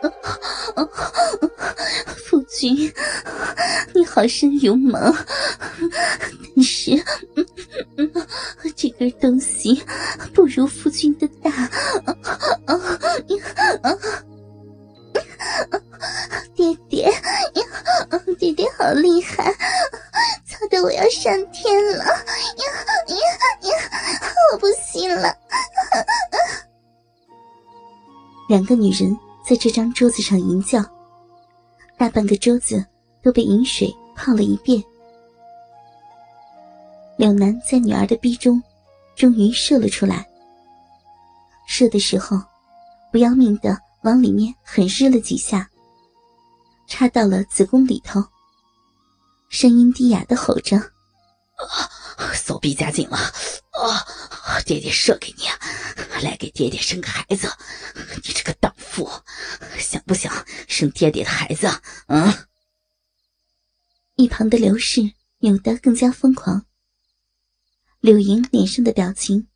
夫君，你好生勇猛，但是这根东西不如夫君的大。爹爹，爹爹好厉害，操的我要上天了！呀呀呀！我不行了。两个女人在这张桌子上淫叫，大半个桌子都被饮水泡了一遍。柳南在女儿的逼中，终于射了出来。射的时候，不要命的往里面狠日了几下，插到了子宫里头。声音低哑的吼着：“啊，手臂夹紧了！啊，爹爹射给你。”来给爹爹生个孩子，你这个妇，想不想生爹爹的孩子？嗯。一旁的刘氏扭得更加疯狂。柳莹脸上的表情，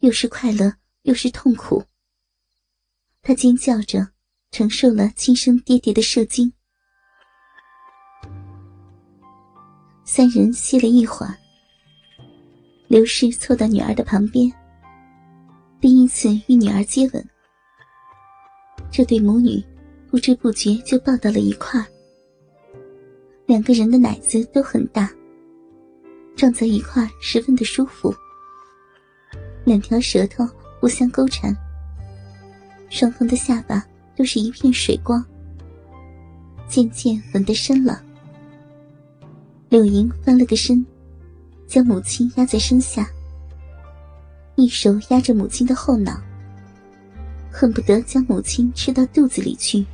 又是快乐又是痛苦。她尖叫着承受了亲生爹爹的射精。三人歇了一会儿，刘氏凑到女儿的旁边。第一次与女儿接吻，这对母女不知不觉就抱到了一块儿。两个人的奶子都很大，撞在一块儿十分的舒服。两条舌头互相勾缠，双方的下巴都是一片水光。渐渐吻得深了，柳莹翻了个身，将母亲压在身下。一手压着母亲的后脑，恨不得将母亲吃到肚子里去。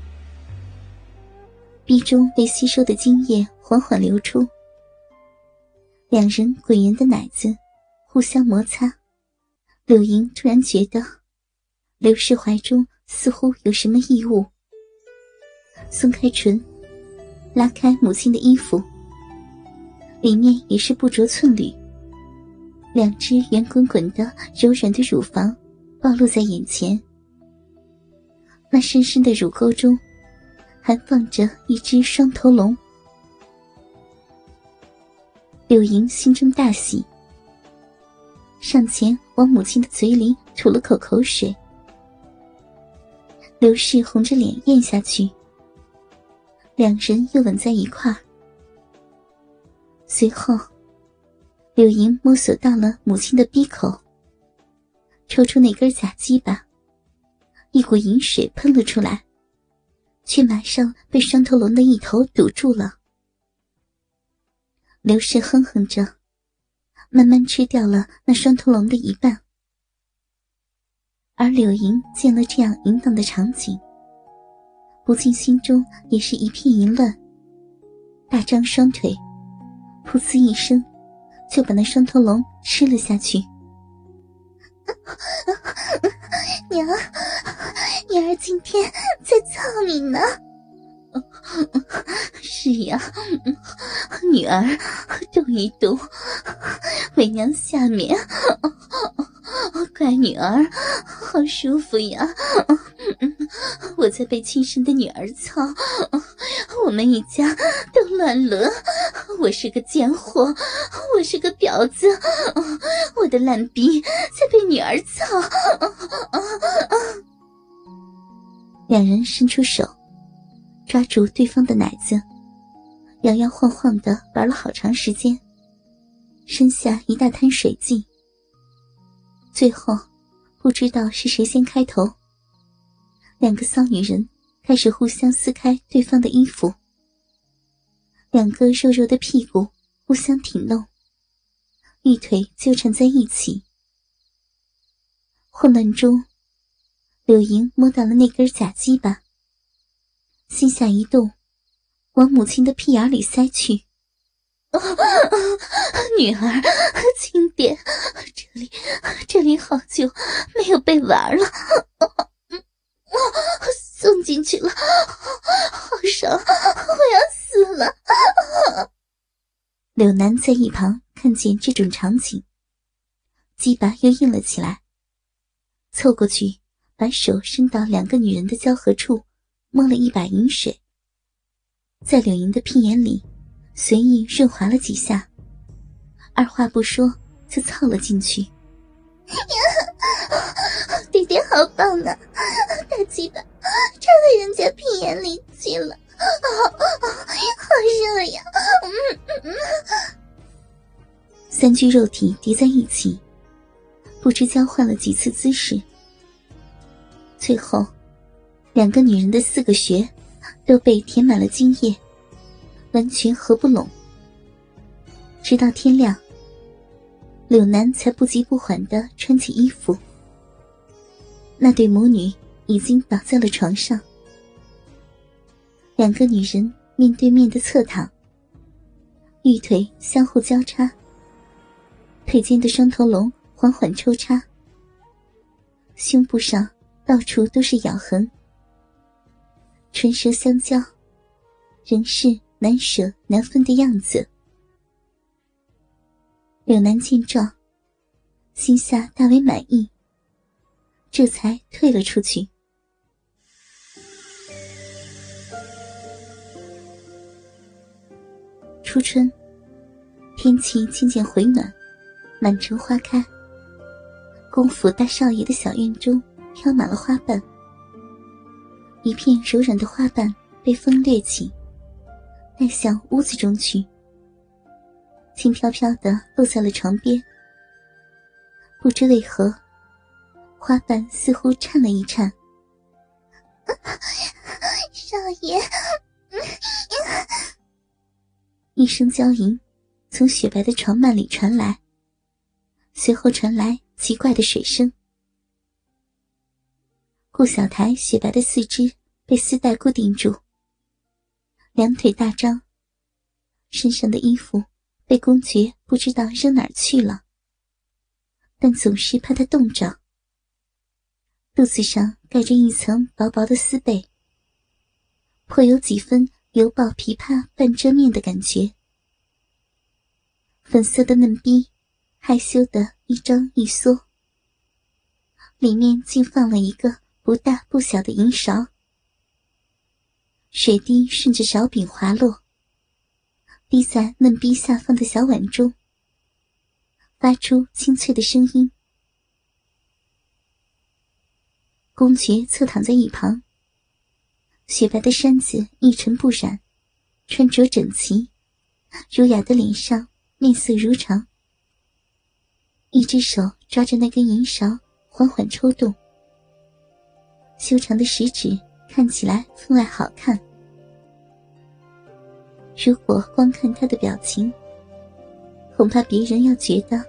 鼻中被吸收的精液缓缓流出，两人滚圆的奶子互相摩擦。柳莹突然觉得刘氏怀中似乎有什么异物，松开唇，拉开母亲的衣服，里面也是不着寸缕。两只圆滚滚的、柔软的乳房暴露在眼前，那深深的乳沟中还放着一只双头龙。柳莹心中大喜，上前往母亲的嘴里吐了口口水。刘氏红着脸咽下去，两人又吻在一块儿，随后。柳莹摸索到了母亲的鼻口，抽出那根假鸡巴，一股淫水喷了出来，却马上被双头龙的一头堵住了。刘氏哼哼着，慢慢吃掉了那双头龙的一半。而柳莹见了这样淫荡的场景，不禁心中也是一片淫乱，大张双腿，噗呲一声。就把那双头龙吃了下去。娘，女儿今天在操你呢。是呀，女儿动一动，为娘下面。乖女儿，好舒服呀！我在被亲生的女儿操，我们一家都乱伦。我是个贱货，我是个婊子，我的烂逼在被女儿操。两人伸出手，抓住对方的奶子，摇摇晃晃的玩了好长时间，身下一大滩水迹。最后，不知道是谁先开头，两个骚女人开始互相撕开对方的衣服，两个肉肉的屁股互相挺弄，玉腿纠缠在一起。混乱中，柳莹摸到了那根假鸡巴，心下一动，往母亲的屁眼里塞去。女儿，轻点，这里，这里好久没有被玩了，送进去了，好爽，我要死了。柳南在一旁看见这种场景，鸡巴又硬了起来，凑过去，把手伸到两个女人的交合处，摸了一把银水，在柳莹的屁眼里随意润滑了几下，二话不说就凑了进去。爹爹好棒啊！大鸡巴插在人家屁眼里去了，好热呀！三具肉体叠在一起，不知交换了几次姿势，最后，两个女人的四个穴都被填满了精液，完全合不拢。直到天亮，柳南才不急不缓的穿起衣服。那对母女已经倒在了床上，两个女人面对面的侧躺，玉腿相互交叉，腿间的双头龙缓缓抽插，胸部上到处都是咬痕，唇舌相交，仍是难舍难分的样子。柳南见状，心下大为满意。这才退了出去。初春，天气渐渐回暖，满城花开。公府大少爷的小院中飘满了花瓣，一片柔软的花瓣被风掠起，带向屋子中去，轻飘飘的落在了床边。不知为何。花瓣似乎颤了一颤，少爷，一声娇吟从雪白的床幔里传来，随后传来奇怪的水声。顾小台雪白的四肢被丝带固定住，两腿大张，身上的衣服被公爵不知道扔哪儿去了，但总是怕他冻着。肚子上盖着一层薄薄的丝被，颇有几分犹抱琵琶半遮面的感觉。粉色的嫩逼，害羞的一张一缩，里面竟放了一个不大不小的银勺，水滴顺着勺柄滑落，滴在嫩逼下方的小碗中，发出清脆的声音。公爵侧躺在一旁，雪白的衫子一尘不染，穿着整齐，儒雅的脸上面色如常。一只手抓着那根银勺，缓缓抽动，修长的食指看起来分外好看。如果光看他的表情，恐怕别人要觉得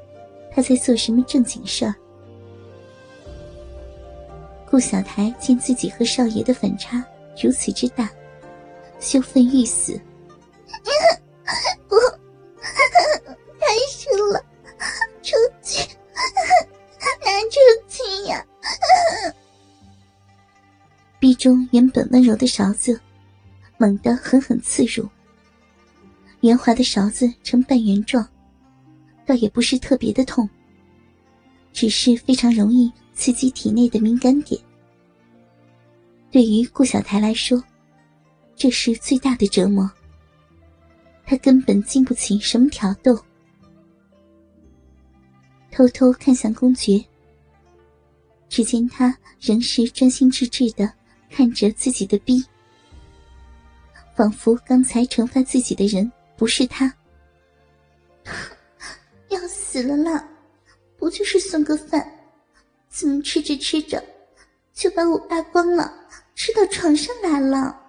他在做什么正经事儿。顾小台见自己和少爷的反差如此之大，羞愤欲死。中原本温柔的勺子，猛地狠狠刺入。圆滑的勺子呈半圆状，倒也不是特别的痛，只是非常容易刺激体内的敏感点。对于顾小台来说，这是最大的折磨。他根本经不起什么挑逗，偷偷看向公爵。只见他仍是专心致志的看着自己的逼，仿佛刚才惩罚自己的人不是他。要死了啦！不就是送个饭，怎么吃着吃着就把我扒光了？吃到床上来了，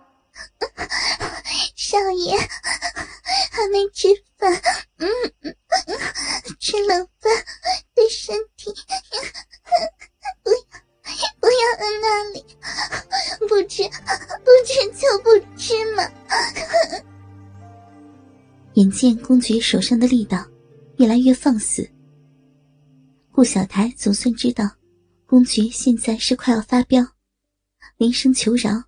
少爷还没吃饭，嗯，吃冷饭对身体，眼见公爵手上的力道越来越放肆，顾小台总算知道，公爵现在是快要发飙。连声求饶，